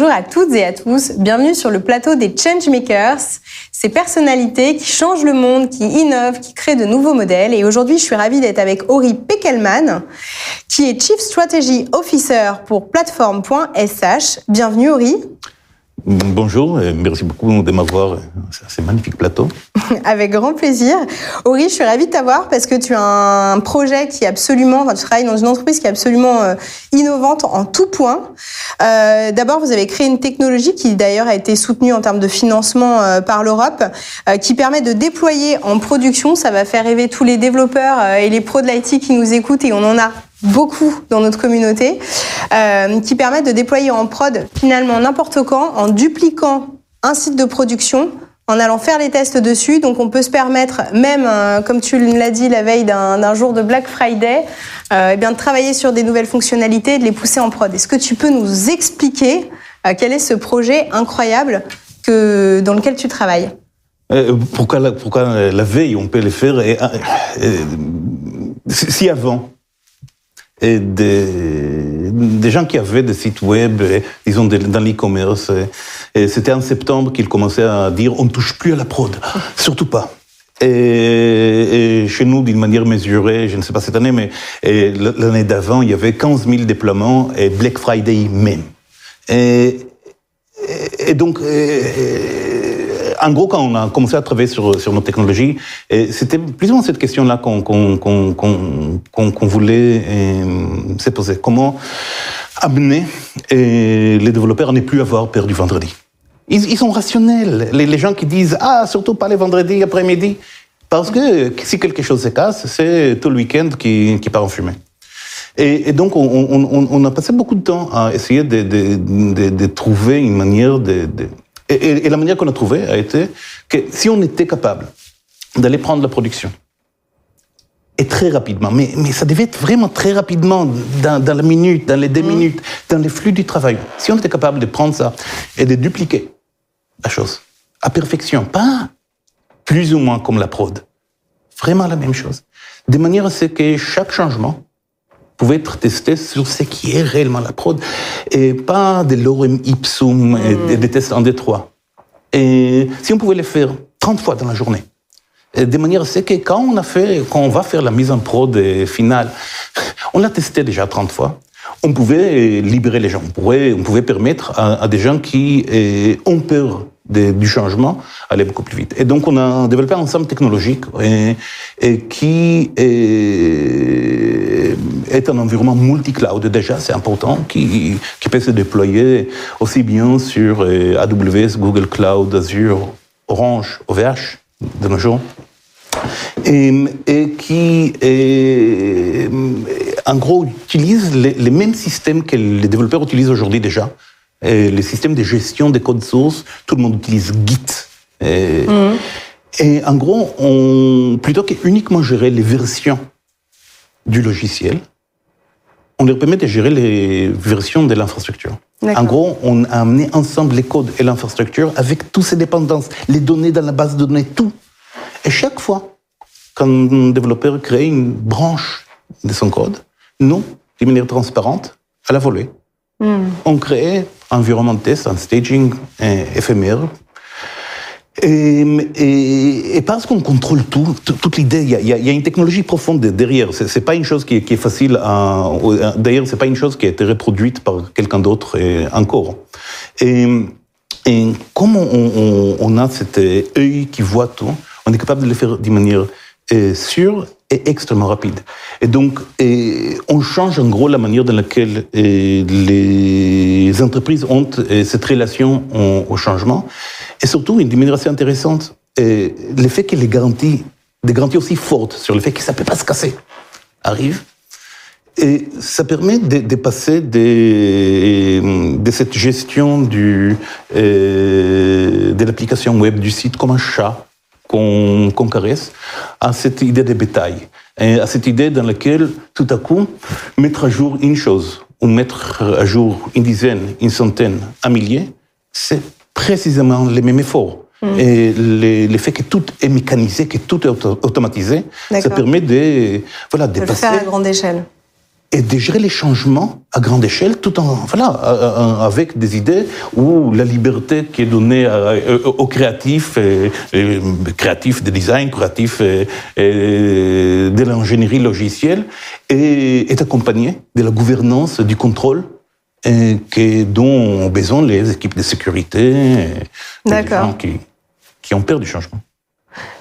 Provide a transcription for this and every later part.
Bonjour à toutes et à tous, bienvenue sur le plateau des Changemakers, ces personnalités qui changent le monde, qui innovent, qui créent de nouveaux modèles. Et aujourd'hui, je suis ravie d'être avec Ori Peckelman, qui est Chief Strategy Officer pour Platform.sh. Bienvenue Ori. Bonjour et merci beaucoup de m'avoir sur ces magnifiques plateaux. Avec grand plaisir. Ori, je suis ravie de t'avoir parce que tu as un projet qui est absolument, enfin, tu travailles dans une entreprise qui est absolument euh, innovante en tout point. Euh, D'abord, vous avez créé une technologie qui d'ailleurs a été soutenue en termes de financement euh, par l'Europe, euh, qui permet de déployer en production. Ça va faire rêver tous les développeurs euh, et les pros de l'IT qui nous écoutent et on en a beaucoup dans notre communauté, euh, qui permettent de déployer en prod finalement n'importe quand, en dupliquant un site de production, en allant faire les tests dessus. Donc on peut se permettre, même euh, comme tu l'as dit la veille d'un jour de Black Friday, euh, eh bien de travailler sur des nouvelles fonctionnalités et de les pousser en prod. Est-ce que tu peux nous expliquer quel est ce projet incroyable que, dans lequel tu travailles? Pourquoi, la, veille on peut le faire et, et, Si avant, et des, des, gens qui avaient des sites web, disons dans l'e-commerce. Et, c'était en septembre qu'ils commençaient à dire on ne touche plus à la prod, surtout pas. Et, et, chez nous, d'une manière mesurée, je ne sais pas cette année, mais l'année d'avant, il y avait 15 000 déploiements et Black Friday même. Et, et donc, en gros, quand on a commencé à travailler sur, sur nos technologies, c'était plus ou moins cette question-là qu'on qu'on qu'on qu'on voulait euh, se poser. Comment amener euh, les développeurs à ne plus avoir peur du vendredi? Ils, ils sont rationnels. Les, les, gens qui disent « Ah, surtout pas les vendredis après-midi », parce que si quelque chose se casse, c'est tout le week-end qui, qui part en fumée. Et, et, donc, on, on, on, a passé beaucoup de temps à essayer de, de, de, de trouver une manière de, et, et, la manière qu'on a trouvée a été que si on était capable d'aller prendre la production, et très rapidement, mais, mais ça devait être vraiment très rapidement, dans, dans la minute, dans les deux minutes, dans les flux du travail. Si on était capable de prendre ça et de dupliquer la chose à perfection, pas plus ou moins comme la prod, vraiment la même chose, de manière à ce que chaque changement pouvait être testé sur ce qui est réellement la prod et pas de l'orem ipsum et des tests en détroit. Et si on pouvait le faire 30 fois dans la journée, de manière à ce que quand on a fait, quand on va faire la mise en prod finale, on l'a testé déjà 30 fois, on pouvait libérer les gens, on pouvait, on pouvait permettre à, à des gens qui ont peur du changement aller beaucoup plus vite. Et donc on a développé un ensemble technologique qui est, un environnement multi-cloud déjà, c'est important, qui, peut se déployer aussi bien sur AWS, Google Cloud, Azure, Orange, OVH de nos jours. Et, qui, en gros, utilise les, mêmes systèmes que les développeurs utilisent aujourd'hui déjà. Et les systèmes de gestion des codes sources, tout le monde utilise Git. Et, mmh. et en gros, on, plutôt que uniquement gérer les versions du logiciel, on leur permet de gérer les versions de l'infrastructure. En gros, on a amené ensemble les codes et l'infrastructure avec toutes ces dépendances, les données dans la base de données, tout. Et chaque fois qu'un développeur crée une branche de son code, nous, de manière transparente, à la volée, mm. on crée environnement de test, un staging éphémère. Et, parce qu'on contrôle tout, toute l'idée, il y, a, une technologie profonde derrière. C'est pas une chose qui est, facile à. D'ailleurs, c'est pas une chose qui a été reproduite par quelqu'un d'autre encore. Et, et comme on, on, a cet œil qui voit tout, on est capable de le faire d'une manière sûre et extrêmement rapide. Et donc, et on change en gros la manière dans laquelle les entreprises ont cette relation au, changement. Et surtout, manière assez intéressante, euh, le fait que les garanties, des garanties aussi fortes sur le fait que ça ne peut pas se casser, arrivent. Et ça permet de, passer de, cette gestion euh, de l'application web du site comme un chat qu'on qu caresse, à cette idée de bétail, et à cette idée dans laquelle, tout à coup, mettre à jour une chose, ou mettre à jour une dizaine, une centaine, un millier, c'est précisément les mêmes efforts. Mmh. Et le, le, fait que tout est mécanisé, que tout est auto automatisé, ça permet de, voilà, de, de passer... le faire à grande échelle. Et de gérer les changements à grande échelle, tout en voilà, avec des idées où la liberté qui est donnée aux créatifs, et, créatifs de design, créatifs de l'ingénierie logicielle, est, accompagnée de la gouvernance, du contrôle que, dont ont besoin les équipes de sécurité, et les gens qui, qui ont peur du changement.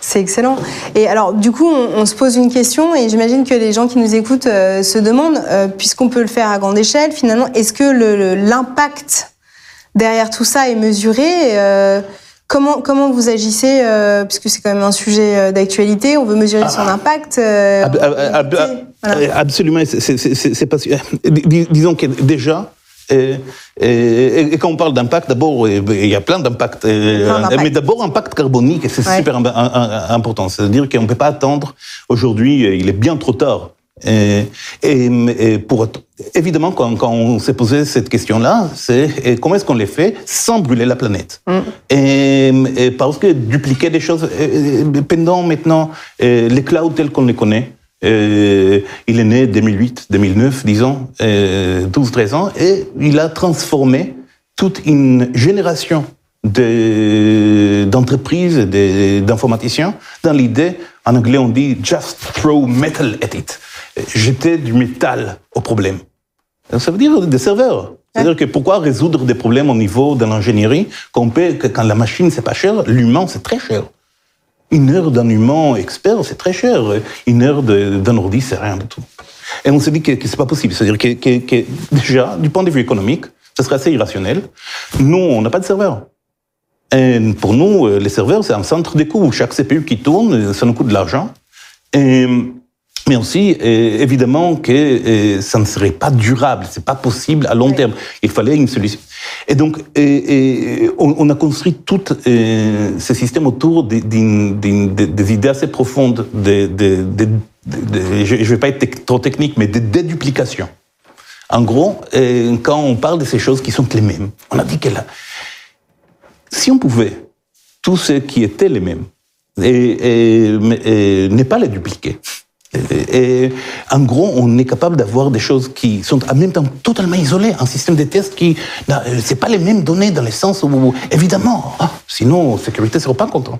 C'est excellent. Et alors, du coup, on, se pose une question et j'imagine que les gens qui nous écoutent euh, se demandent, euh, puisqu'on peut le faire à grande échelle, finalement, est-ce que l'impact derrière tout ça est mesuré euh, Comment, comment vous agissez, puisque c'est quand même un sujet d'actualité, on veut mesurer son impact Absolument, c'est pas... Disons que déjà, et, et, et, quand on parle d'impact, d'abord, il y a plein d'impacts. Mais d'abord, impact carbonique, c'est super important. C'est-à-dire qu'on ne peut pas attendre. Aujourd'hui, il est bien trop tard. Et, et, pour, évidemment, quand, quand on s'est posé cette question-là, c'est comment est-ce qu'on les fait sans brûler la planète? Mm. et, parce que dupliquer des choses, pendant maintenant les clouds tels qu'on les connaît, euh, il est né 2008, 2009, disons, 12-13 euh, ans, et il a transformé toute une génération d'entreprises, d'informaticiens dans l'idée, en anglais on dit just throw metal at it, jeter du métal au problème. Ça veut dire des serveurs. C'est-à-dire que pourquoi résoudre des problèmes au niveau de l'ingénierie quand, quand la machine c'est pas cher, l'humain c'est très cher. Une heure d'un humain expert, c'est très cher. Une heure d'un ordi, c'est rien du tout. Et on s'est dit que, que c'est pas possible. C'est-à-dire que, que, que, déjà, du point de vue économique, ce serait assez irrationnel. Nous, on n'a pas de serveur. Et pour nous, euh, les serveurs, c'est un centre de coûts. Chaque CPU qui tourne, ça nous coûte de l'argent. Mais aussi évidemment que ça ne serait pas durable, c'est pas possible à long terme. Il fallait une solution. Et donc, on, a construit tout ce système autour des idées assez profondes, de, je ne vais pas être trop technique, mais de déduplication. En gros, quand on parle de ces choses qui sont les mêmes, on a dit que là, si on pouvait, tout ce qui était les mêmes, et, et ne pas les dupliquer, et, en gros, on est capable d'avoir des choses qui sont en même temps totalement isolées, un système de test qui, c'est pas les mêmes données dans le sens où, évidemment, ah, sinon, sécurité sera pas content.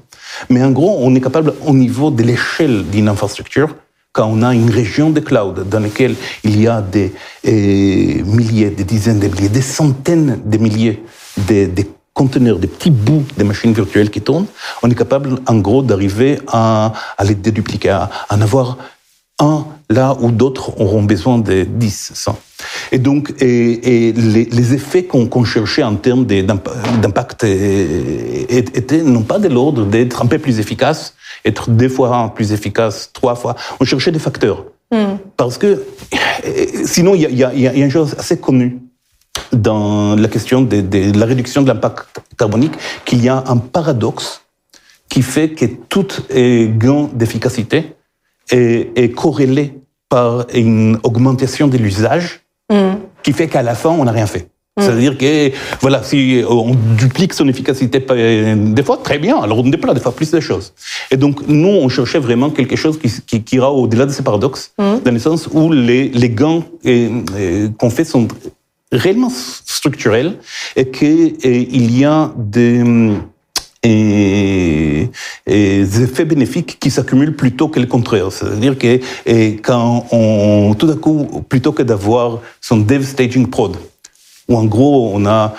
Mais en gros, on est capable, au niveau de l'échelle d'une infrastructure, quand on a une région de cloud dans laquelle il y a des milliers, des dizaines de milliers, des centaines de milliers de, conteneurs, des petits bouts de machines virtuelles qui tournent, on est capable, en gros, d'arriver à, à les dédupliquer, à en avoir un là où d'autres auront besoin de 10, 100. Et donc, et, les, effets qu'on cherchait en termes d'impact étaient non pas de l'ordre d'être un peu plus efficace, être deux fois plus efficace, trois fois. On cherchait des facteurs. Hmm. Parce que sinon, il y a, y a, une chose assez connue dans la question de, de la réduction de l'impact carbonique, qu'il y a un paradoxe qui fait que tout gain d'efficacité est, corrélé par une augmentation de l'usage mm. qui fait qu'à la fin, on n'a rien fait. Mm. C'est-à-dire que, voilà, si on duplique son efficacité des fois, très bien, alors on déploie des fois plus de choses. Et donc, nous, on cherchait vraiment quelque chose qui, qui, ira au-delà de ces paradoxes, mm. dans le sens où les, les gains qu'on fait sont réellement structurels et qu'il y a des et, des effets bénéfiques qui s'accumulent plutôt que le contraire. C'est-à-dire que et quand on, tout à coup, plutôt que d'avoir son dev staging prod, où en gros on a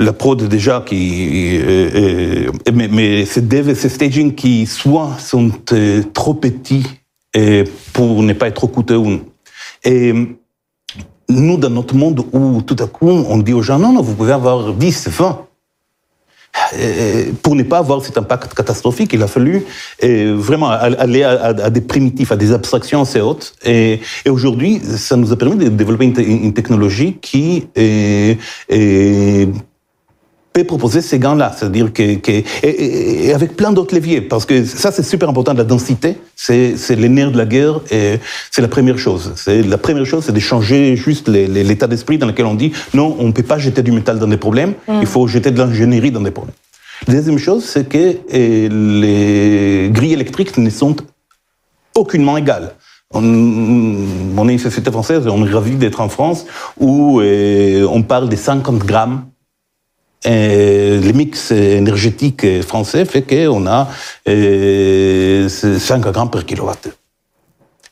la prod déjà qui, euh, euh, mais, ces dev et ces staging qui soit sont euh, trop petits et pour ne pas être trop coûteux. Et nous, dans notre monde où tout à coup on dit aux gens non, non, vous pouvez avoir 10, 20, pour ne pas avoir cet impact catastrophique, il a fallu vraiment aller à, des primitifs, à des abstractions assez hautes. Et, aujourd'hui, ça nous a permis de développer une, technologie qui est, peut proposer ces gains-là, c'est-à-dire que, et, avec plein d'autres leviers, parce que ça c'est super important, la densité, c'est les nerfs de la guerre, et c'est la première chose. C'est la première chose, c'est de changer juste l'état d'esprit dans lequel on dit non, on ne peut pas jeter du métal dans des problèmes, mm. il faut jeter de l'ingénierie dans des problèmes. La deuxième chose, c'est que les grilles électriques ne sont aucunement égales. On, on, est une société française, on est ravi d'être en France où on parle des 50 grammes. Et le mix énergétique français fait qu'on a euh, 5 grammes par kilowatt.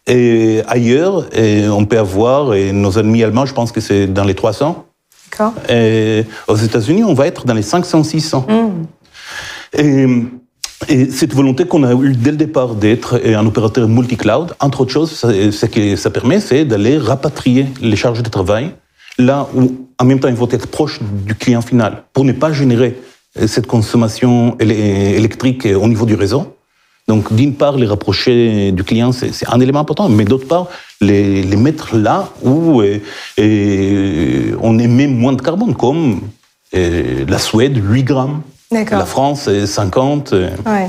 Et ailleurs, et on peut avoir, et nos ennemis allemands, je pense que c'est dans les 300. D'accord. Aux États-Unis, on va être dans les 500-600. Et, et cette volonté qu'on a eue dès le départ d'être un opérateur multi-cloud, entre autres choses, ce que ça permet, c'est d'aller rapatrier les charges de travail là où, en même temps, il faut être proche du client final pour ne pas générer euh, cette consommation électrique euh, au niveau du réseau. Donc, d'une part, les rapprocher du client, c'est un élément important, mais d'autre part, les, les mettre là où euh, on émet moins de carbone, comme la Suède, 8 grammes, la France, euh, 50. euh. Ouais.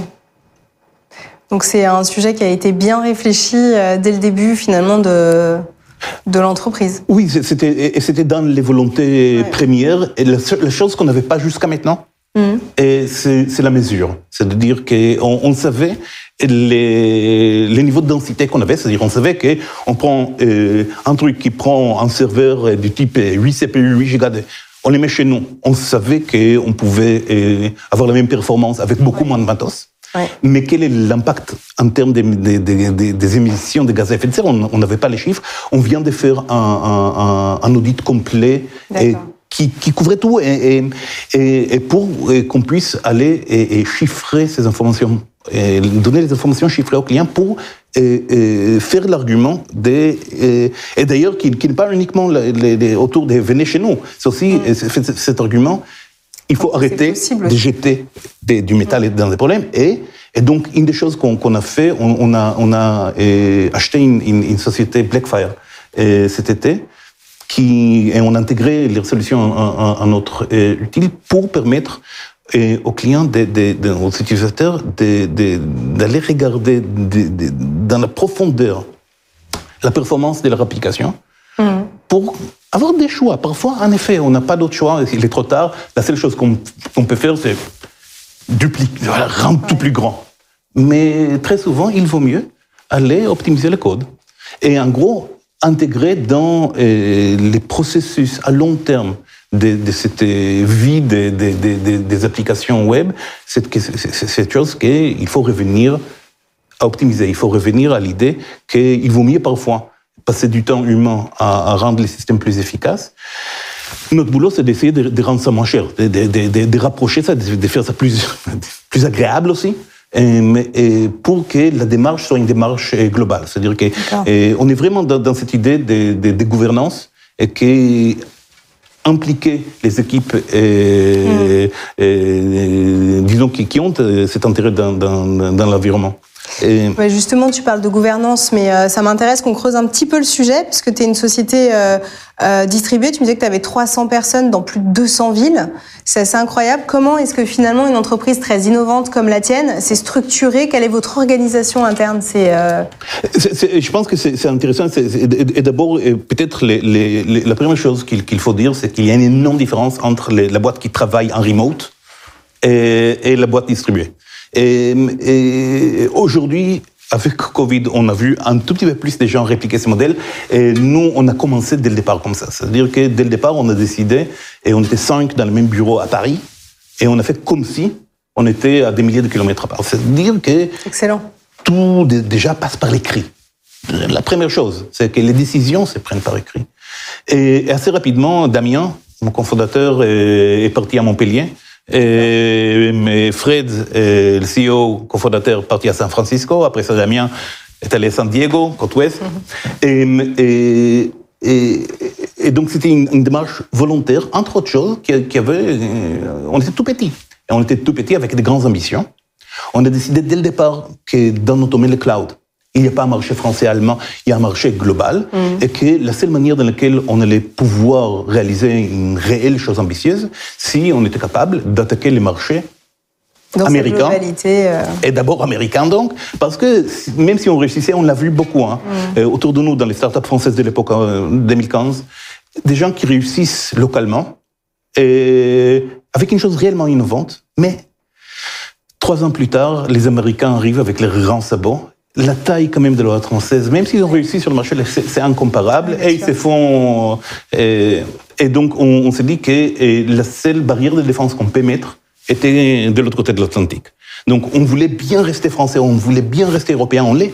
Donc c'est un sujet qui a été bien réfléchi dès le début finalement de, de l'entreprise. Oui, c'était et c'était dans les volontés Ouais. premières. Et la, la chose qu'on n'avait pas jusqu'à maintenant, Mhm. et c'est c'est la mesure. C'est-à-dire qu'on on savait les, les niveaux de densité qu'on avait. C'est-à-dire on savait qu'on prend euh, un truc qui prend un serveur euh, du type euh, 8 CPU, 8 Go, on les met chez nous. On savait qu'on pouvait euh, avoir la même performance avec beaucoup moins de matos. Ouais. Mais quel est l'impact en termes des, des- des- des- des émissions de gaz à effet de serre? On n'avait pas les chiffres. On vient de faire un, un- un- un audit complet et qui, qui couvrait tout et, et- et- et pour qu'on puisse aller et, et chiffrer ces informations, et donner les informations chiffrées aux clients pour faire l'argument des et d'ailleurs qui, qui n'est pas uniquement les- les- les- autour des venez chez nous, c'est aussi c'est- cet argument. Il faut arrêter de jeter des- du métal dans des problèmes. Et, et donc, une des choses qu'on a fait, on, on a, on a euh, acheté une, une- une société Blackfire euh, cet été, qui, et on a intégré les solutions à, à- à notre euh, utile pour permettre euh, aux clients, de- de- de- aux utilisateurs, d'aller regarder de- de- dans la profondeur la performance de leur application pour avoir des choix. Parfois, en effet, on n'a pas d'autre choix, il est trop tard. La seule chose qu'on peut faire, c'est dupliquer, voilà, rendre tout plus grand. Mais très souvent, il vaut mieux aller optimiser le code. Et en gros, intégrer dans euh, les processus à long terme de, de cette vie des, des- des- des- des applications web, c'est cette chose qu'il faut revenir à optimiser. Il faut revenir à l'idée qu'il vaut mieux parfois passer du temps humain à, à rendre les systèmes plus efficaces. Notre boulot, c'est d'essayer de, de rendre ça moins cher, de, rapprocher ça, de, faire ça plus, plus agréable aussi. Et, pour que la démarche soit une démarche euh, globale. C'est-à-dire qu'on est vraiment dans, dans cette idée de, gouvernance et que impliquer les équipes, euh, euh, disons, qui, qui ont euh, cet intérêt dans, dans, dans l'environnement. Et- Ouais, justement, tu parles de gouvernance, mais euh, ça m'intéresse qu'on creuse un petit peu le sujet, puisque tu es une société euh, euh, distribuée. Tu me disais que tu avais 300 personnes dans plus de 200 villes. C'est assez incroyable. Comment est-ce que finalement une entreprise très innovante comme la tienne s'est structurée? Quelle est votre organisation interne? C'est euh, je pense que c'est intéressant. et et d'abord, peut-être la première chose qu'il faut dire, c'est qu'il y a une énorme différence entre les- la boîte qui travaille en remote et, et la boîte distribuée. Et, et aujourd'hui, avec Covid, on a vu un tout petit peu plus de gens répliquer ce modèle. Et nous, on a commencé dès le départ comme ça. C'est-à-dire que dès le départ, on a décidé, et on était cinq dans le même bureau à Paris, et on a fait comme si on était à des milliers de kilomètres à part. C'est-à-dire que excellent. tout dé- déjà passe par l'écrit. La première chose, c'est que les décisions se prennent par écrit. Et assez rapidement, Damien, mon cofondateur, est parti à Montpellier. Mais Fred, le CEO, cofondateur, parti à San Francisco. Après ça, Damien est allé à San Diego, côte ouest. Et, et, et, et donc, c'était une, une démarche volontaire, entre autres choses, qui, qui avait. euh, on était tout petit. Et on était tout petit avec des grandes ambitions. On a décidé dès le départ que dans notre le cloud, il n'y a pas un marché français-allemand, il y a un marché global, et que la seule manière dans laquelle on allait pouvoir réaliser une réelle chose ambitieuse, si on était capable d'attaquer les marchés Dans Américain. euh, et d'abord américain donc, parce que même si on réussissait, on l'a vu beaucoup hein, euh, autour de nous dans les startups françaises de l'époque euh, 2015, des gens qui réussissent localement et avec une chose réellement innovante, mais trois ans plus tard, les Américains arrivent avec leurs grands sabots, la taille quand même de l'oreillette française, même s'ils ont réussi sur le marché, c'est incomparable. et ils se font. Et, et donc, on, on s'est dit que la seule barrière de défense qu'on peut mettre était de l'autre côté de l'Atlantique. Donc, on voulait bien rester français, on voulait bien rester européen, on l'est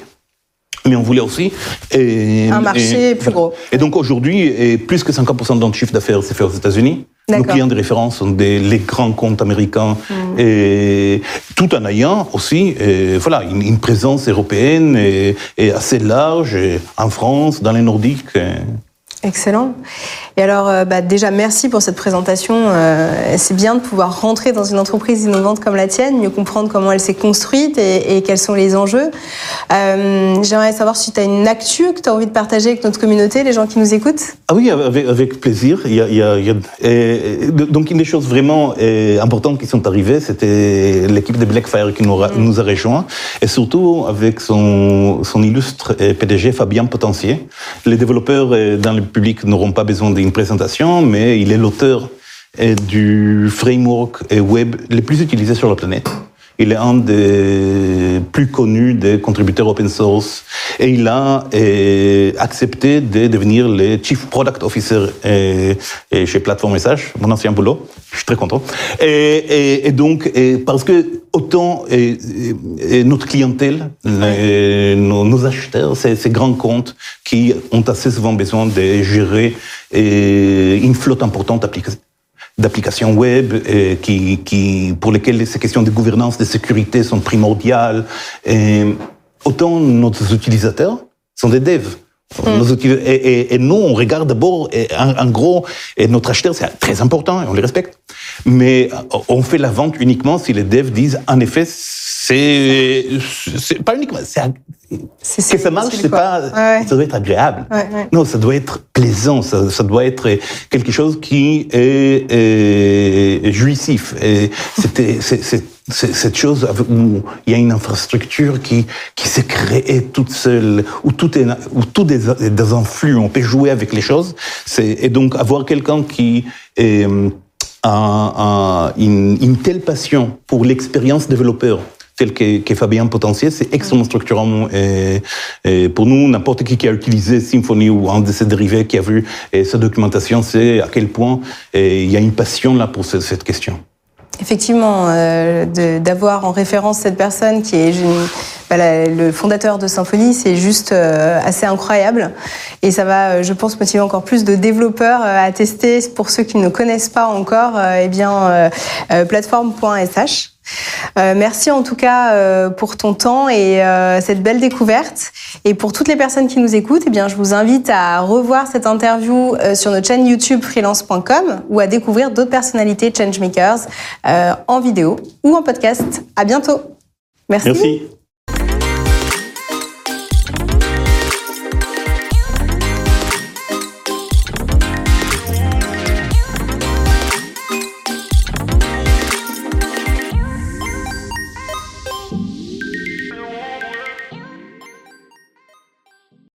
mais on voulait aussi et, un marché plus gros. Et donc aujourd'hui, plus que 50% de notre chiffre d'affaires c'est fait aux États-Unis. Nos clients de référence sont des, les grands comptes américains, mm. et tout en ayant aussi, voilà, une, présence européenne et, assez large en France, dans les Nordiques. Excellent. Et alors, euh, bah, déjà, merci pour cette présentation. Euh, c'est bien de pouvoir rentrer dans une entreprise innovante comme la tienne, mieux comprendre comment elle s'est construite et, quels sont les enjeux. Euh, j'aimerais savoir si tu as une actu que tu as envie de partager avec notre communauté, les gens qui nous écoutent. Ah oui, avec, plaisir. Il y a, donc, une des choses vraiment importantes qui sont arrivées, c'était l'équipe de Blackfire qui nous a, mm. nous a rejoint, et surtout avec son, son illustre PDG Fabien Potentier. Les développeurs dans le public n'auront pas besoin de une présentation, mais il est l'auteur du framework web le plus utilisé sur la planète. Il est un des plus connus des contributeurs open source et il a accepté de devenir le Chief Product Officer chez Platform SH, mon ancien boulot. Je suis très content. Et, donc, parce que autant notre clientèle, nos, acheteurs, ces, ces, grands comptes qui ont assez souvent besoin de gérer une flotte importante d'applications d'applications web et qui, qui, pour lesquelles ces questions de gouvernance, de sécurité sont primordiales. Et autant nos utilisateurs sont des devs. Hmm. Et, et, nous, on regarde d'abord, en, gros, et notre acheteur, c'est très important, et on les respecte. Mais on fait la vente uniquement si les devs disent, en effet, c'est, c'est pas uniquement, c'est, que ça marche, c'est pas, ça doit être agréable. Non, ça doit être plaisant, ça, ça, doit être quelque chose qui est, est jouissif. C'était, cette chose où il y a une infrastructure qui, qui s'est créée toute seule, où tout est, où tout est dans un flux, on peut jouer avec les choses. Et donc avoir quelqu'un qui est, a, une, une telle passion pour l'expérience développeur, tel qu'est Fabien Potentiel, c'est extrêmement structurant. Et, pour nous, n'importe qui qui a utilisé Symfony ou un de ses dérivés, qui a vu sa documentation, c'est à quel point il y a une passion là pour cette question. Effectivement, euh, d'avoir en référence cette personne qui est bah, le fondateur de Symfony, c'est juste euh, assez incroyable. Et ça va, euh, je pense, motiver encore plus de développeurs à tester, pour ceux qui ne connaissent pas encore, eh bien, plateforme.sh. Euh, merci en tout cas euh, pour ton temps et euh, cette belle découverte. Et pour toutes les personnes qui nous écoutent, eh bien, je vous invite à revoir cette interview sur notre chaîne YouTube freelance.com ou à découvrir d'autres personnalités changemakers en vidéo ou en podcast. À bientôt. Merci. Merci.